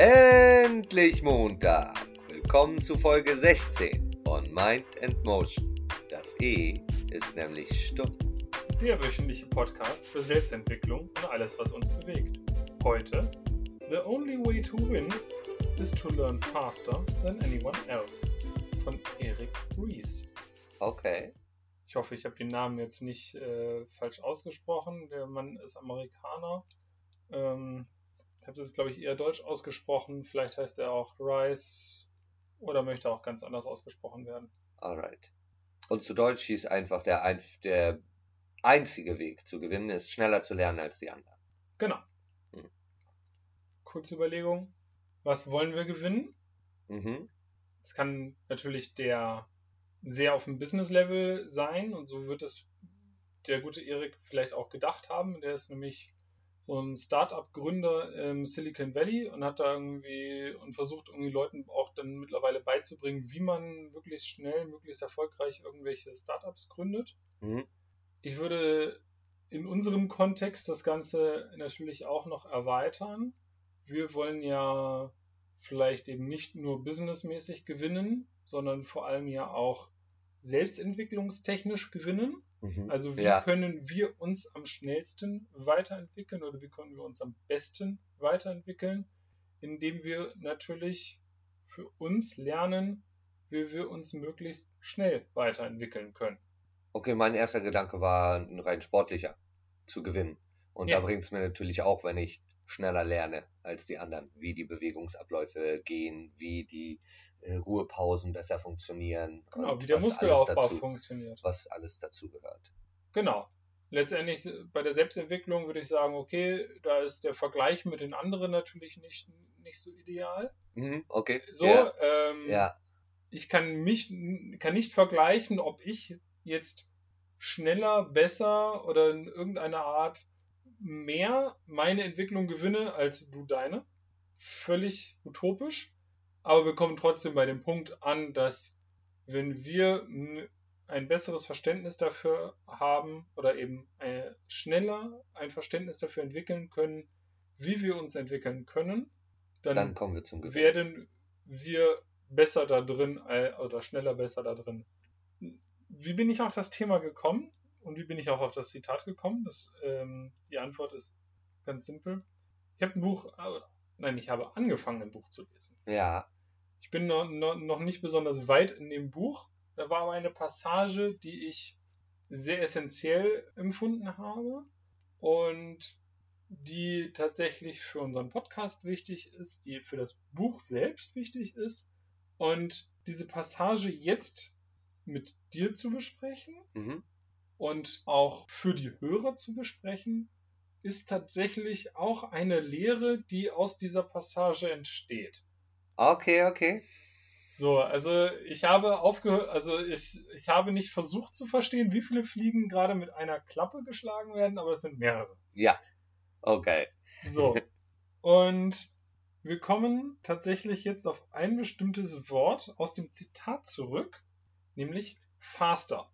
Endlich Montag. Willkommen zu Folge 16 von Mind and Motion. Das E ist nämlich stumm. Der wöchentliche Podcast für Selbstentwicklung und alles, was uns bewegt. Heute: The only way to win is to learn faster than anyone else von Eric Rees. Okay. Ich hoffe, ich habe den Namen jetzt nicht äh, falsch ausgesprochen. Der Mann ist Amerikaner. Ähm, habe es jetzt, glaube ich, eher deutsch ausgesprochen. Vielleicht heißt er auch Rice oder möchte auch ganz anders ausgesprochen werden. Alright. Und zu Deutsch hieß einfach, der, ein, der einzige Weg zu gewinnen ist, schneller zu lernen als die anderen. Genau. Mhm. Kurze Überlegung. Was wollen wir gewinnen? Mhm. Es kann natürlich der sehr auf dem Business-Level sein und so wird es der gute Erik vielleicht auch gedacht haben. Der ist nämlich so ein Startup-Gründer im Silicon Valley und hat da irgendwie und versucht irgendwie Leuten auch dann mittlerweile beizubringen, wie man möglichst schnell, möglichst erfolgreich irgendwelche Startups gründet. Mhm. Ich würde in unserem Kontext das Ganze natürlich auch noch erweitern. Wir wollen ja vielleicht eben nicht nur businessmäßig gewinnen, sondern vor allem ja auch selbstentwicklungstechnisch gewinnen. Mhm. Also wie ja. können wir uns am schnellsten weiterentwickeln oder wie können wir uns am besten weiterentwickeln, indem wir natürlich für uns lernen, wie wir uns möglichst schnell weiterentwickeln können. Okay, mein erster Gedanke war ein rein sportlicher zu gewinnen. Und Ja. da bringt es mir natürlich auch, wenn ich schneller lerne als die anderen, wie die Bewegungsabläufe gehen, wie die Ruhepausen besser funktionieren. Genau, wie der Muskelaufbau dazu, funktioniert. was alles dazu gehört. Genau. Letztendlich äh, bei der Selbstentwicklung würde ich sagen, okay, da ist der Vergleich mit den anderen natürlich nicht, nicht so ideal. Mhm, okay. So, Ja, ähm, ja. ich kann mich kann nicht vergleichen, ob ich jetzt schneller, besser oder in irgendeiner Art mehr meine Entwicklung gewinne als du deine. Völlig utopisch. Aber wir kommen trotzdem bei dem Punkt an, dass wenn wir ein besseres Verständnis dafür haben oder eben äh, schneller ein Verständnis dafür entwickeln können, wie wir uns entwickeln können, dann, Dann kommen wir zum Gewinn. werden wir besser da drin äh, oder schneller besser da drin. Wie bin ich auf das Thema gekommen und wie bin ich auch auf das Zitat gekommen? Das, ähm, die Antwort ist ganz simpel. Ich habe ein Buch, äh, nein, ich habe angefangen, ein Buch zu lesen. Ja. Ich bin noch, noch, noch nicht besonders weit in dem Buch. Da war aber eine Passage, die ich sehr essentiell empfunden habe und die tatsächlich für unseren Podcast wichtig ist, die für das Buch selbst wichtig ist. Und diese Passage jetzt mit dir zu besprechen Mhm. und auch für die Hörer zu besprechen, ist tatsächlich auch eine Lehre, die aus dieser Passage entsteht. Okay, okay. So, also ich habe aufgehört, also ich, ich habe nicht versucht zu verstehen, wie viele Fliegen gerade mit einer Klappe geschlagen werden, aber es sind mehrere. Ja. Okay. So. Und wir kommen tatsächlich jetzt auf ein bestimmtes Wort aus dem Zitat zurück, nämlich faster.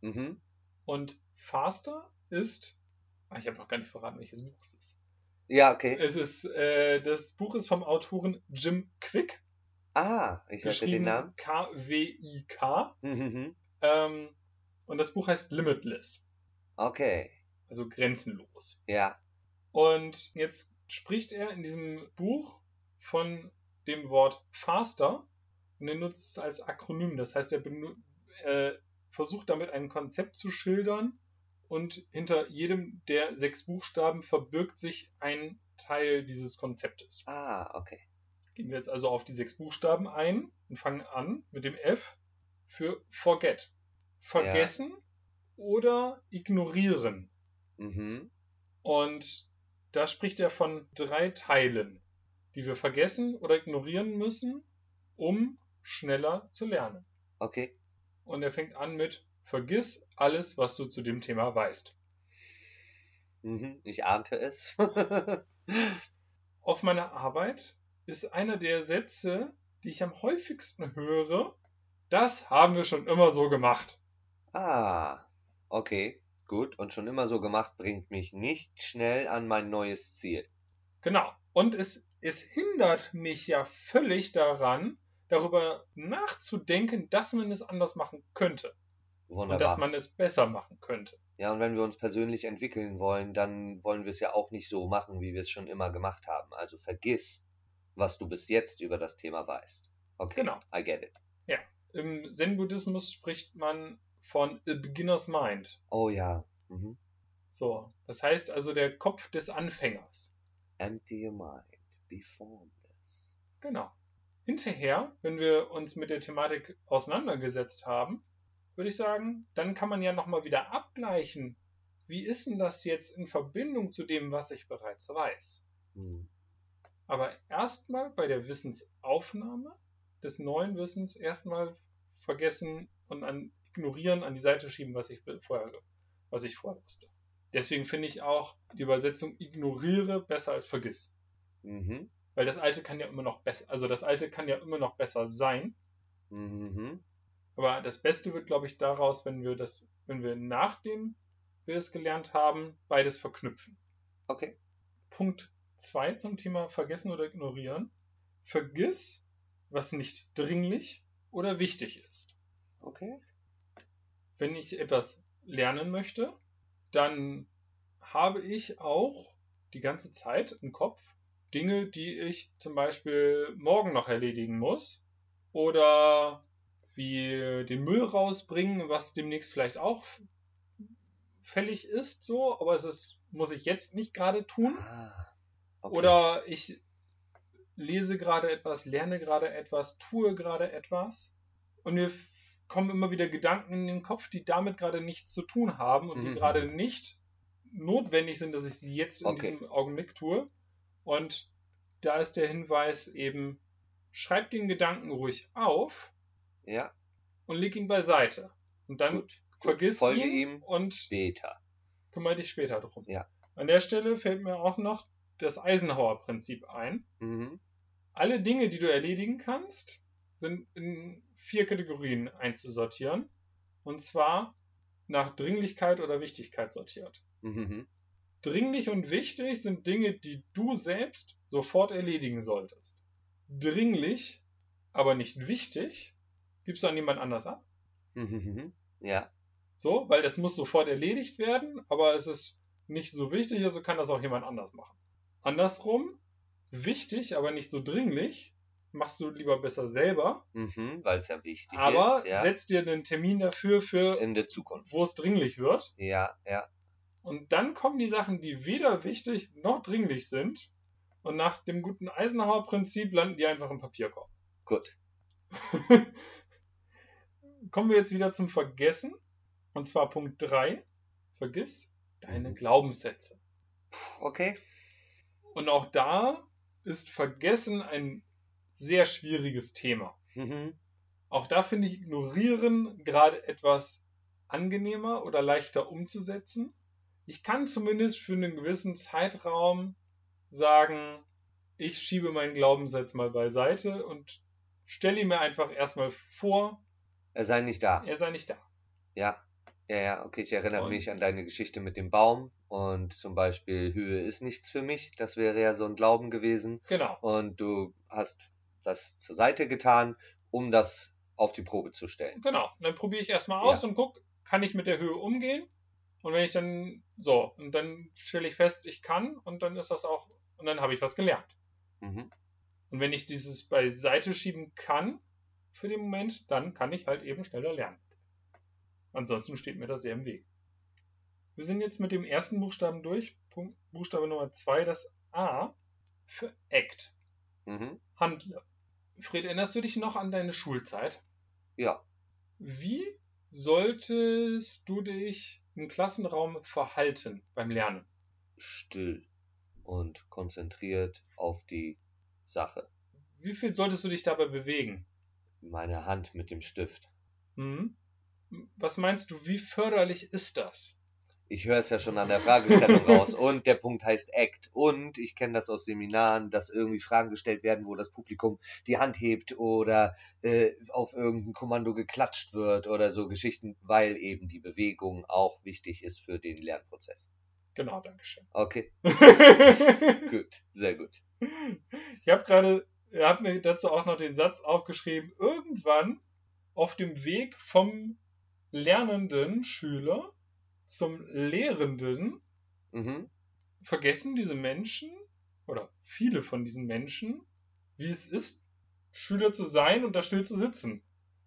Mhm. Und faster ist, ah, ich habe noch gar nicht verraten, welches Buch es ist. Ja, okay. Es ist, äh, das Buch ist vom Autoren Jim Quick, Ah, ich hatte den Namen. K-W-I-K. Mhm. Ähm, und das Buch heißt Limitless, Okay. also grenzenlos. Ja. Und jetzt spricht er in diesem Buch von dem Wort faster und er nutzt es als Akronym. Das heißt, er äh, versucht damit ein Konzept zu schildern und hinter jedem der sechs Buchstaben verbirgt sich ein Teil dieses Konzeptes. Ah, okay. Gehen wir jetzt also auf die sechs Buchstaben ein und fangen an mit dem F für forget. Vergessen oder ignorieren. Mhm. Und da spricht er von drei Teilen, die wir vergessen oder ignorieren müssen, um schneller zu lernen. Okay. Und er fängt an mit Vergiss alles, was du zu dem Thema weißt. Mhm. Ich ahnte es. Auf meiner Arbeit ist einer der Sätze, die ich am häufigsten höre, das haben wir schon immer so gemacht. ah, okay. Gut. Und schon immer so gemacht bringt mich nicht schnell an mein neues Ziel. Genau. Und es, es hindert mich ja völlig daran, darüber nachzudenken, dass man es anders machen könnte. Wunderbar. Und dass man es besser machen könnte. Ja, und wenn wir uns persönlich entwickeln wollen, dann wollen wir es ja auch nicht so machen, wie wir es schon immer gemacht haben. Also vergiss, was du bis jetzt über das Thema weißt. Okay, Genau. I get it. Im Zen-Buddhismus spricht man von a beginner's mind. Oh ja. Mhm. So, das heißt also der Kopf des Anfängers. Empty your mind. Be formless. Genau. Hinterher, wenn wir uns mit der Thematik auseinandergesetzt haben, würde ich sagen, dann kann man ja nochmal wieder abgleichen, wie ist denn das jetzt in Verbindung zu dem, was ich bereits weiß. Hm. Aber erstmal bei der Wissensaufnahme des neuen Wissens erstmal vergessen und an, ignorieren, an die Seite schieben, was ich vorher, was ich vorher wusste. Deswegen finde ich auch die Übersetzung ignoriere besser als vergiss. Mhm. Weil das alte kann ja immer noch besser, also das alte kann ja immer noch besser sein. Mhm. Aber das Beste wird, glaube ich, daraus, wenn wir das, wenn wir nachdem wir es gelernt haben, beides verknüpfen. Okay. Punkt 2 zum Thema Vergessen oder Ignorieren. Vergiss, was nicht dringlich oder wichtig ist. Okay. Wenn ich etwas lernen möchte, dann habe ich auch die ganze Zeit im Kopf Dinge, die ich zum Beispiel morgen noch erledigen muss. Oder wie den Müll rausbringen, was demnächst vielleicht auch fällig ist, so, aber es ist, muss ich jetzt nicht gerade tun. Ah. okay. Oder ich lese gerade etwas, lerne gerade etwas, tue gerade etwas und mir kommen immer wieder Gedanken in den Kopf, die damit gerade nichts zu tun haben und die Mhm. gerade nicht notwendig sind, dass ich sie jetzt in Okay. diesem Augenblick tue. Und da ist der Hinweis eben, schreib den Gedanken ruhig auf Ja, und leg ihn beiseite. Und dann gut. gut. vergiss Folge ihn ihm und später. kümmere dich später drum. Ja. An der Stelle fällt mir auch noch das Eisenhower-Prinzip ein. Mhm. Alle Dinge, die du erledigen kannst, sind in vier Kategorien einzusortieren. Und zwar nach Dringlichkeit oder Wichtigkeit sortiert. Mhm. Dringlich und wichtig sind Dinge, die du selbst sofort erledigen solltest. Dringlich, aber nicht wichtig, gibst du an jemand anders ab. Mhm. Ja, So, weil das muss sofort erledigt werden, aber es ist nicht so wichtig, also kann das auch jemand anders machen. Andersrum, wichtig, aber nicht so dringlich, machst du lieber besser selber, mhm. weil es ja wichtig aber ist. Ja. setz dir einen Termin dafür, für In der Zukunft. wo es dringlich wird. Ja, ja. Und dann kommen die Sachen, die weder wichtig noch dringlich sind. Und nach dem guten Eisenhower-Prinzip landen die einfach im Papierkorb. Gut. Kommen wir jetzt wieder zum Vergessen. Und zwar Punkt 3. Vergiss deine Mhm. Glaubenssätze. Okay. Und auch da ist Vergessen ein sehr schwieriges Thema. Mhm. Auch da finde ich Ignorieren gerade etwas angenehmer oder leichter umzusetzen. Ich kann zumindest für einen gewissen Zeitraum sagen, ich schiebe meinen Glaubenssatz mal beiseite und stelle ihn mir einfach erstmal vor, Er sei nicht da. er sei nicht da. Ja. Ja, ja, okay, ich erinnere Und- mich an deine Geschichte mit dem Baum und zum Beispiel Höhe ist nichts für mich. Das wäre ja so ein Glauben gewesen. Genau. Und du hast das zur Seite getan, um das auf die Probe zu stellen. Genau. Und dann probiere ich erstmal aus und gucke, kann ich mit der Höhe umgehen? Und wenn ich dann, so, und dann stelle ich fest, ich kann, und dann ist das auch, und dann habe ich was gelernt. Mhm. Und wenn ich dieses beiseite schieben kann, für den Moment, dann kann ich halt eben schneller lernen. Ansonsten steht mir das sehr im Weg. Wir sind jetzt mit dem ersten Buchstaben durch. Punkt, Buchstabe Nummer zwei, das A für Act. Mhm. Handle. Fred, erinnerst du dich noch an deine Schulzeit? Ja. Wie solltest du dich im Klassenraum verhalten beim Lernen? Still und konzentriert auf die Sache. Wie viel solltest du dich dabei bewegen? Meine Hand mit dem Stift. Hm? Was meinst du, wie förderlich ist das? Ich höre es ja schon an der Fragestellung raus. Und der Punkt heißt Act. Und ich kenne das aus Seminaren, dass irgendwie Fragen gestellt werden, wo das Publikum die Hand hebt oder äh, auf irgendein Kommando geklatscht wird oder so Geschichten, weil eben die Bewegung auch wichtig ist für den Lernprozess. Genau, Dankeschön. Okay, gut, sehr gut. Ich habe gerade, ich habe mir dazu auch noch den Satz aufgeschrieben, irgendwann auf dem Weg vom lernenden Schüler zum Lehrenden Mhm. vergessen diese Menschen oder viele von diesen Menschen, wie es ist, Schüler zu sein und da still zu sitzen.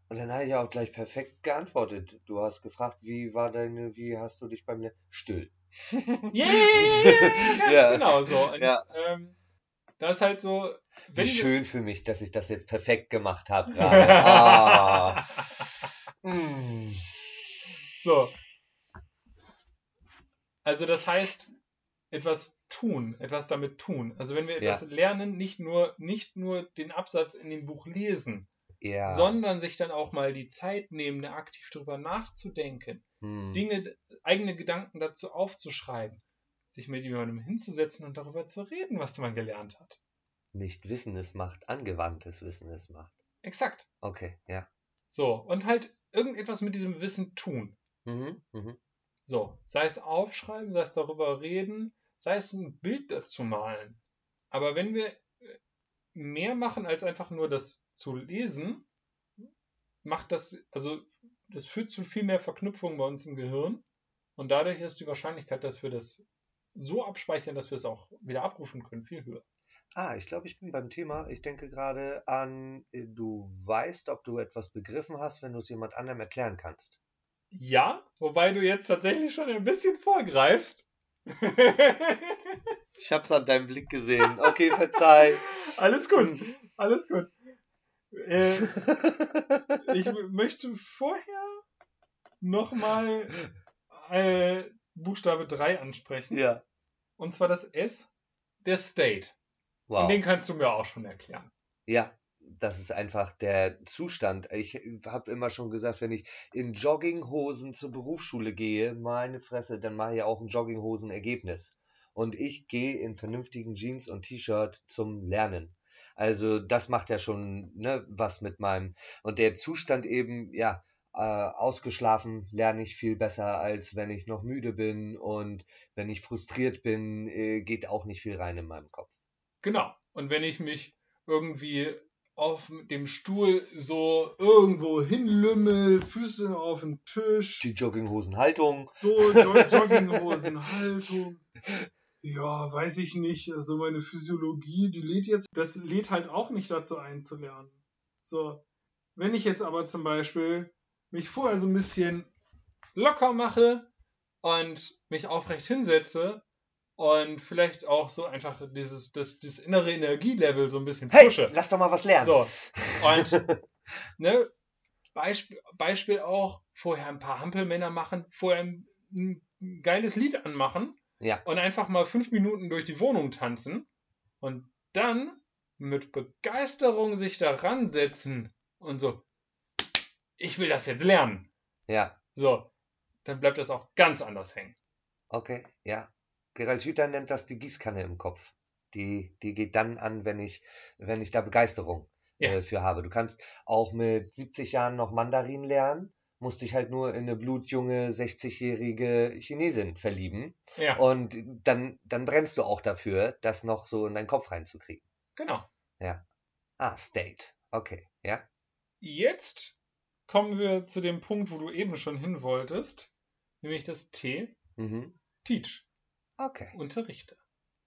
Und dann habe ich auch gleich perfekt geantwortet. Du hast gefragt, wie war deine, wie hast du dich beim Le Still. Yeah, ganz Ja. genau so. Und Ja. ähm, da ist halt so, wenn wir- schön für mich, dass ich das jetzt perfekt gemacht habe gerade. Ah. Mm. So. Also das heißt, etwas tun, etwas damit tun. Also wenn wir Ja. etwas lernen, nicht nur, nicht nur den Absatz in dem Buch lesen, Ja. sondern sich dann auch mal die Zeit nehmen, aktiv drüber nachzudenken, Hm. Dinge, eigene Gedanken dazu aufzuschreiben, sich mit jemandem hinzusetzen und darüber zu reden, was man gelernt hat. Nicht Wissen es macht, angewandtes Wissen es macht. Exakt. Okay, ja. So. Und halt irgendetwas mit diesem Wissen tun. Mhm. Mhm. So, sei es aufschreiben, sei es darüber reden, sei es ein Bild dazu malen. Aber wenn wir äh, mehr machen als einfach nur das zu lesen, macht das, also das führt zu viel mehr Verknüpfungen bei uns im Gehirn und dadurch ist die Wahrscheinlichkeit, dass wir das so abspeichern, dass wir es auch wieder abrufen können, viel höher. Ah, ich glaube, ich bin beim Thema. Ich denke gerade an, äh, du weißt, ob du etwas begriffen hast, wenn du es jemand anderem erklären kannst. Ja, wobei du jetzt tatsächlich schon ein bisschen vorgreifst. Ich hab's an deinem Blick gesehen. Okay, verzeih. Alles gut, alles gut. Äh, ich möchte vorher nochmal äh, Buchstabe 3 ansprechen. ja. Und zwar das S, der State. Wow. Und den kannst du mir auch schon erklären. Ja, das ist einfach der Zustand. Ich habe immer schon gesagt, wenn ich in Jogginghosen zur Berufsschule gehe, meine Fresse, dann mache ich auch ein Jogginghosen-Ergebnis. Und ich gehe in vernünftigen Jeans und T-Shirt zum Lernen. Also das macht ja schon ne, was mit meinem. Und der Zustand eben, ja, äh, ausgeschlafen lerne ich viel besser, als wenn ich noch müde bin. Und wenn ich frustriert bin, äh, geht auch nicht viel rein in meinem Kopf. Genau. Und wenn ich mich irgendwie auf dem Stuhl so irgendwo hinlümmel, Füße auf den Tisch, Die Jogginghosenhaltung. so Jo- Jogginghosenhaltung. Ja, weiß ich nicht. Also meine Physiologie, die lädt jetzt, das lädt halt auch nicht dazu ein zu lernen. So, wenn ich jetzt aber zum Beispiel mich vorher so ein bisschen locker mache und mich aufrecht hinsetze und vielleicht auch so einfach dieses, das, das innere Energielevel so ein bisschen Hey, pushe. lass doch mal was lernen. So, und ne, Beispiel, Beispiel auch, vorher ein paar Hampelmänner machen, vorher ein, ein geiles Lied anmachen Ja. und einfach mal fünf Minuten durch die Wohnung tanzen und dann mit Begeisterung sich daran setzen und so, ich will das jetzt lernen. Ja, So, dann bleibt das auch ganz anders hängen. okay, ja. Gerald Hüther nennt das die Gießkanne im Kopf. Die, die geht dann an, wenn ich, wenn ich da Begeisterung Ja. äh, für habe. Du kannst auch mit 70 Jahren noch Mandarin lernen, musst dich halt nur in eine blutjunge 60-jährige Chinesin verlieben Ja, und dann, dann brennst du auch dafür, das noch so in deinen Kopf reinzukriegen. genau. Ah, State. Okay, ja. Jetzt kommen wir zu dem Punkt, wo du eben schon hin wolltest, nämlich das T, Mhm. Teach, Okay, unterrichte.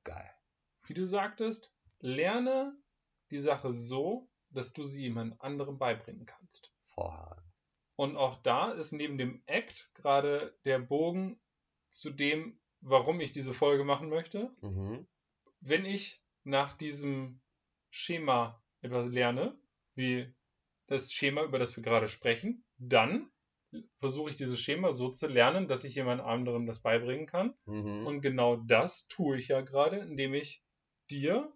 geil. Wie du sagtest, lerne die Sache so, dass du sie jemand anderem beibringen kannst. Vorhaben. Und auch da ist neben dem Act gerade der Bogen zu dem, warum ich diese Folge machen möchte. Mhm. Wenn ich nach diesem Schema etwas lerne, wie das Schema, über das wir gerade sprechen, dann versuche ich dieses Schema so zu lernen, dass ich jemand anderem das beibringen kann. Mhm. Und genau das tue ich ja gerade, indem ich dir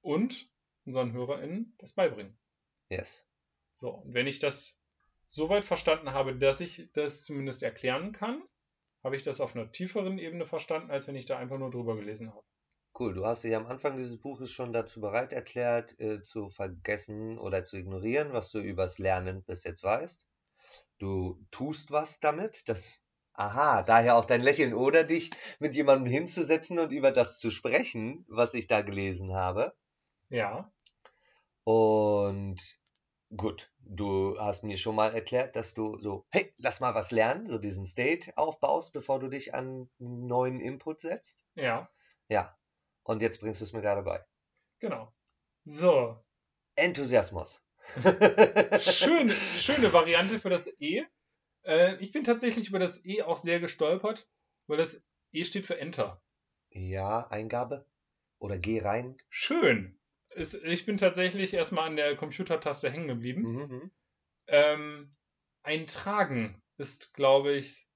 und unseren HörerInnen das beibringe. Yes. So, und wenn ich das soweit verstanden habe, dass ich das zumindest erklären kann, habe ich das auf einer tieferen Ebene verstanden, als wenn ich da einfach nur drüber gelesen habe. Cool, du hast dich am Anfang dieses Buches schon dazu bereit erklärt, äh, zu vergessen oder zu ignorieren, was du übers Lernen bis jetzt weißt. Du tust was damit, das Aha, daher auch dein Lächeln oder dich mit jemandem hinzusetzen und über das zu sprechen, was ich da gelesen habe. Ja. Und gut, du hast mir schon mal erklärt, dass du so, hey, lass mal was lernen, so diesen State aufbaust, bevor du dich an einen neuen Input setzt. Ja. Ja. Und jetzt bringst du es mir gerade bei. Genau. So. Enthusiasmus. Schöne, schöne Variante für das E. Äh, ich bin tatsächlich über das E auch sehr gestolpert, weil das E steht für Enter. Ja, Eingabe. Oder geh rein. Schön. Es, ich bin tatsächlich erstmal an der Computertaste hängen geblieben. Mhm. Ähm, eintragen ist, glaube ich,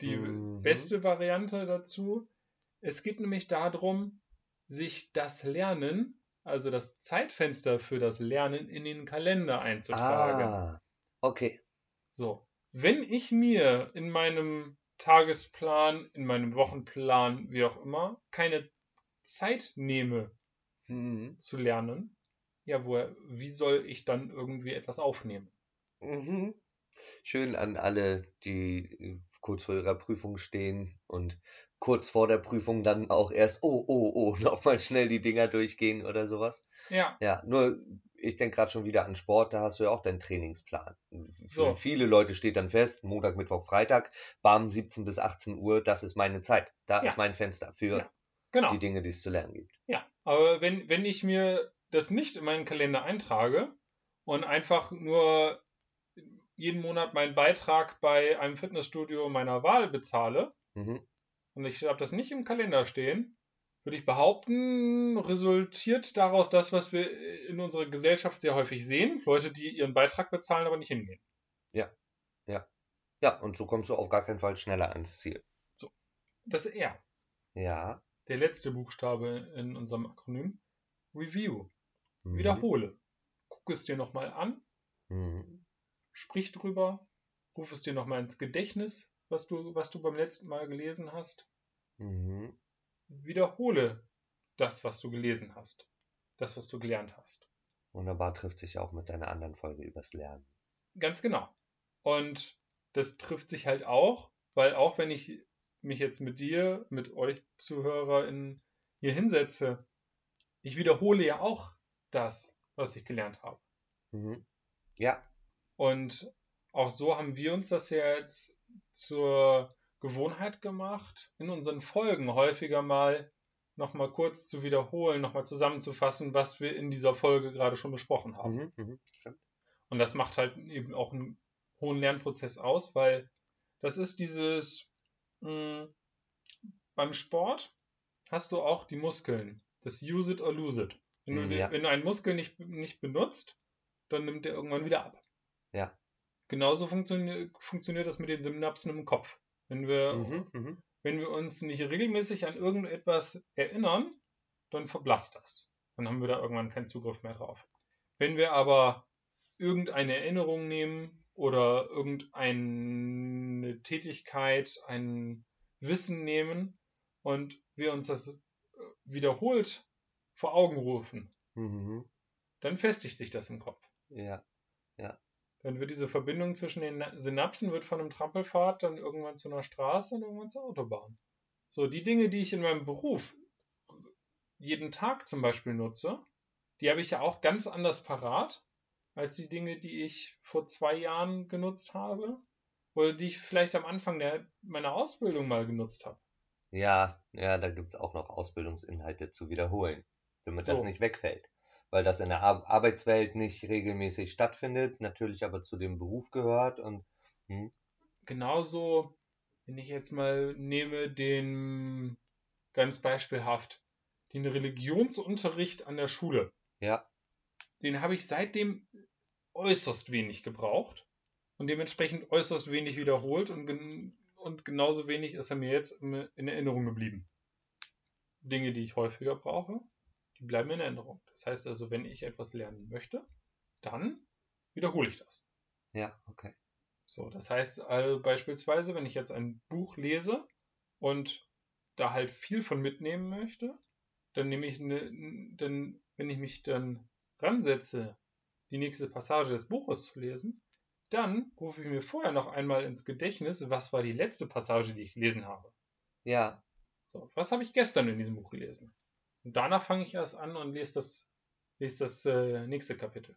die Mhm. beste Variante dazu. Es geht nämlich darum, sich das Lernen, also das Zeitfenster für das Lernen in den Kalender einzutragen. Ah, okay. So, wenn ich mir in meinem Tagesplan, in meinem Wochenplan, wie auch immer, keine Zeit nehme Mhm. zu lernen, ja, woher, wie soll ich dann irgendwie etwas aufnehmen? Mhm. Schön an alle, die äh, kurz vor ihrer Prüfung stehen und kurz vor der Prüfung dann auch erst, oh, oh, oh, nochmal schnell die Dinger durchgehen oder sowas. Ja, Ja, nur ich denke gerade schon wieder an Sport, da hast du ja auch deinen Trainingsplan. Für So. viele Leute steht dann fest, Montag, Mittwoch, Freitag, bam, 17 bis 18 Uhr, das ist meine Zeit. Da Ja. ist mein Fenster für Ja. genau. die Dinge, die es zu lernen gibt. Ja, aber wenn, wenn ich mir das nicht in meinen Kalender eintrage und einfach nur jeden Monat meinen Beitrag bei einem Fitnessstudio meiner Wahl bezahle Mhm. Und ich habe das nicht im Kalender stehen, würde ich behaupten, resultiert daraus das, was wir in unserer Gesellschaft sehr häufig sehen. Leute, die ihren Beitrag bezahlen, aber nicht hingehen. Ja, und so kommst du auf gar keinen Fall schneller ans Ziel. Das R, Ja. der letzte Buchstabe in unserem Akronym, Review. Mhm. Wiederhole. Guck es dir nochmal an, Mhm. sprich drüber, ruf es dir nochmal ins Gedächtnis, was du, was du beim letzten Mal gelesen hast. Mhm. Wiederhole das, was du gelesen hast. Das, was du gelernt hast. Wunderbar trifft sich auch mit deiner anderen Folge übers Lernen. Ganz genau. Und das trifft sich halt auch, weil auch wenn ich mich jetzt mit dir, mit euch ZuhörerInnen hier hinsetze, ich wiederhole ja auch das, was ich gelernt habe. Mhm. Ja. Und auch so haben wir uns das ja jetzt zur Gewohnheit gemacht, in unseren Folgen häufiger mal nochmal kurz zu wiederholen, nochmal zusammenzufassen, was wir in dieser Folge gerade schon besprochen haben. Mhm. Mhm. Und das macht halt eben auch einen hohen Lernprozess aus, weil das ist dieses, mh, beim Sport hast du auch die Muskeln, das Use it or lose it. Wenn, du, den- ja. wenn du einen Muskel nicht, nicht benutzt, dann nimmt der irgendwann wieder ab. Ja. Genauso funktioniert, funktioniert das mit den Synapsen im Kopf. Wenn wir, Mhm. Mhm. wenn wir uns nicht regelmäßig an irgendetwas erinnern, dann verblasst das. Dann haben wir da irgendwann keinen Zugriff mehr drauf. Wenn wir aber irgendeine Erinnerung nehmen oder irgendeine Tätigkeit, ein Wissen nehmen und wir uns das äh, wiederholt vor Augen rufen, Mhm. dann festigt sich das im Kopf. Ja. Dann wird diese Verbindung zwischen den Na- Synapsen wird von einem Trampelpfad dann irgendwann zu einer Straße und irgendwann zur Autobahn. So, die Dinge, die ich in meinem Beruf jeden Tag zum Beispiel nutze, die habe ich ja auch ganz anders parat als die Dinge, die ich vor zwei Jahren genutzt habe oder die ich vielleicht am Anfang der, meiner Ausbildung mal genutzt habe. Ja, ja, da gibt's auch noch Ausbildungsinhalte zu wiederholen, damit das So. nicht wegfällt. Weil das in der Ar Arbeitswelt nicht regelmäßig stattfindet, natürlich aber zu dem Beruf gehört und hm, Genauso, wenn ich jetzt mal nehme den ganz beispielhaft, den Religionsunterricht an der Schule. ja, Den habe ich seitdem äußerst wenig gebraucht und dementsprechend äußerst wenig wiederholt und, gen und genauso wenig ist er mir jetzt in Erinnerung geblieben. Dinge, die ich häufiger brauche, die bleiben in Erinnerung. Das heißt also, wenn ich etwas lernen möchte, dann wiederhole ich das. ja, okay. So, das heißt also beispielsweise, wenn ich jetzt ein Buch lese und da halt viel von mitnehmen möchte, dann nehme ich eine, dann, wenn ich mich dann ransetze, die nächste Passage des Buches zu lesen, dann rufe ich mir vorher noch einmal ins Gedächtnis, was war die letzte Passage, die ich gelesen habe. Ja. So, was habe ich gestern in diesem Buch gelesen? Und danach fange ich erst an und lese das, lese das äh, nächste Kapitel.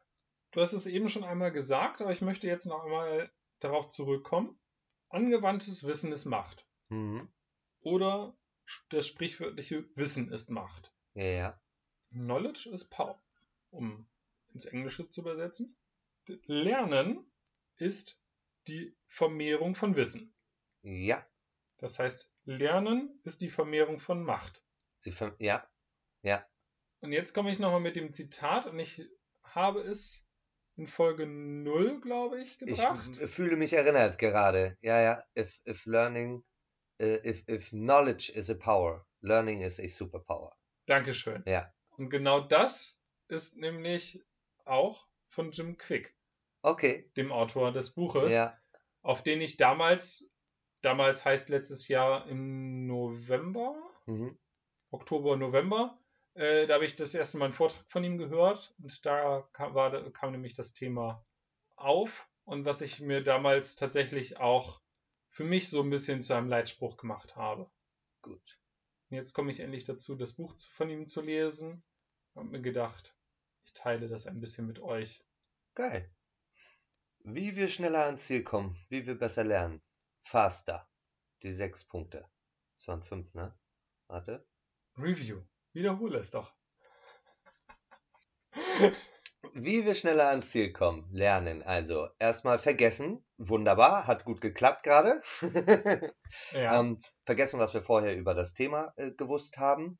Du hast es eben schon einmal gesagt, aber ich möchte jetzt noch einmal darauf zurückkommen. Angewandtes Wissen ist Macht. Mhm. Oder das sprichwörtliche Wissen ist Macht. Ja, ja. Knowledge is Power, um ins Englische zu übersetzen. Lernen ist die Vermehrung von Wissen. Ja. Das heißt, Lernen ist die Vermehrung von Macht. Ver ja. Ja. Und jetzt komme ich nochmal mit dem Zitat und ich habe es in Folge 0, glaube ich, gebracht. Ich fühle mich erinnert gerade. Ja, ja. If, if learning, uh, if, if knowledge is a power, learning is a superpower. Dankeschön. Ja. Und genau das ist nämlich auch von Jim Quick, Okay. dem Autor des Buches, Ja. auf den ich damals, damals heißt letztes Jahr im November, Mhm. Oktober, November, äh, da habe ich das erste Mal einen Vortrag von ihm gehört und da kam, war, kam nämlich das Thema auf und was ich mir damals tatsächlich auch für mich so ein bisschen zu einem Leitspruch gemacht habe. Gut. Und jetzt komme ich endlich dazu, das Buch von ihm zu lesen und mir gedacht, ich teile das ein bisschen mit euch. Geil. Wie wir schneller ans Ziel kommen, wie wir besser lernen. Faster. Die sechs Punkte. Das waren fünf, ne? Warte. Review. Wiederhole es doch. Wie wir schneller ans Ziel kommen. Lernen. Also erstmal vergessen. Wunderbar. Hat gut geklappt gerade. Ja, ähm, vergessen, was wir vorher über das Thema äh, gewusst haben.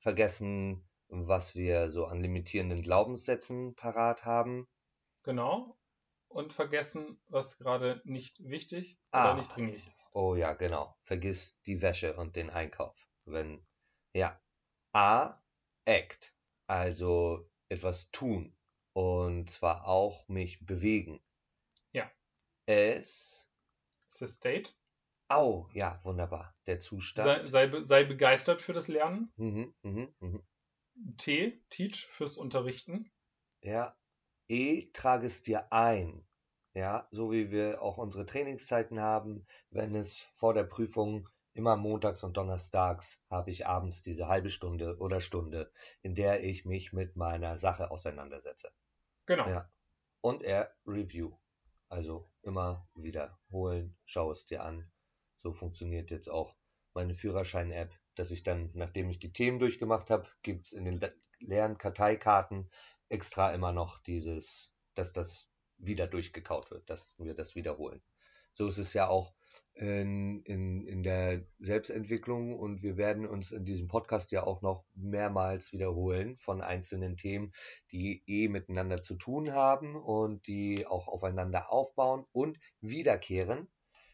Vergessen, was wir so an limitierenden Glaubenssätzen parat haben. genau. Und vergessen, was gerade nicht wichtig Ah. oder nicht dringlich ist. Oh ja, genau. Vergiss die Wäsche und den Einkauf. Wenn, ja. A, act. Also etwas tun. Und zwar auch mich bewegen. Ja. S, Das ist State. au, ja, wunderbar. Der Sei, Zustand. sei, be- sei begeistert für das Lernen. Mhm, mhm, mhm. T, Teach fürs Unterrichten. Ja. E, trage es dir ein. Ja, so wie wir auch unsere Trainingszeiten haben, wenn es vor der Prüfung immer montags und donnerstags habe ich abends diese halbe Stunde oder Stunde, in der ich mich mit meiner Sache auseinandersetze. Genau. Ja. Und er Review. Also immer wiederholen, schau es dir an. So funktioniert jetzt auch meine Führerschein-App, dass ich dann, nachdem ich die Themen durchgemacht habe, gibt es in den le- leeren Karteikarten extra immer noch dieses, dass das wieder durchgekaut wird, dass wir das wiederholen. So ist es ja auch in, in, in der Selbstentwicklung und wir werden uns in diesem Podcast ja auch noch mehrmals wiederholen von einzelnen Themen, die eh miteinander zu tun haben und die auch aufeinander aufbauen und wiederkehren,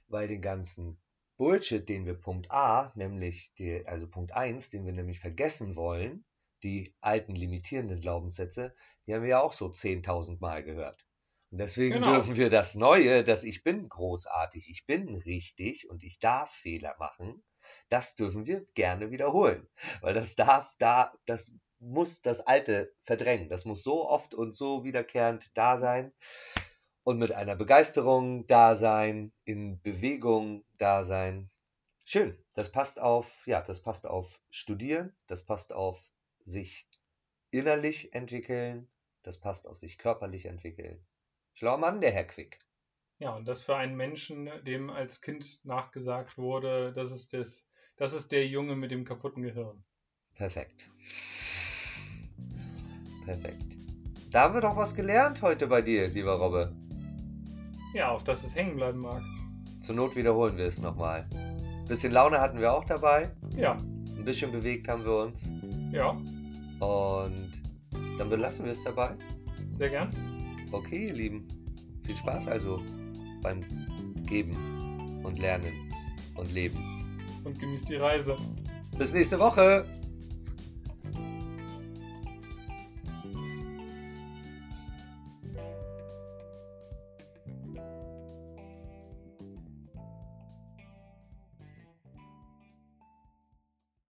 weil den ganzen Bullshit, den wir Punkt A, nämlich die, also Punkt 1, den wir nämlich vergessen wollen, die alten limitierenden Glaubenssätze, die haben wir ja auch so 10.000 Mal gehört. Und deswegen Genau. dürfen wir das Neue, dass ich bin großartig, ich bin richtig und ich darf Fehler machen, das dürfen wir gerne wiederholen. Weil das darf da, das muss das Alte verdrängen. Das muss so oft und so wiederkehrend da sein und mit einer Begeisterung da sein, in Bewegung da sein. Schön. Das passt auf, ja, das passt auf Studieren, das passt auf sich innerlich entwickeln, das passt auf sich körperlich entwickeln. Schlauer Mann, der Herr Quick. Ja, und das für einen Menschen, dem als Kind nachgesagt wurde, das ist, das, das ist der Junge mit dem kaputten Gehirn. Perfekt. Perfekt. Da haben wir doch was gelernt heute bei dir, lieber Robbe. Ja, auf das es hängen bleiben mag. Zur Not wiederholen wir es nochmal. Bisschen Laune hatten wir auch dabei. Ja, Ein bisschen bewegt haben wir uns. ja, Und dann belassen wir es dabei. sehr gern. Okay, ihr Lieben. Viel Spaß also beim Geben und Lernen und Leben. Und genießt die Reise. Bis nächste Woche.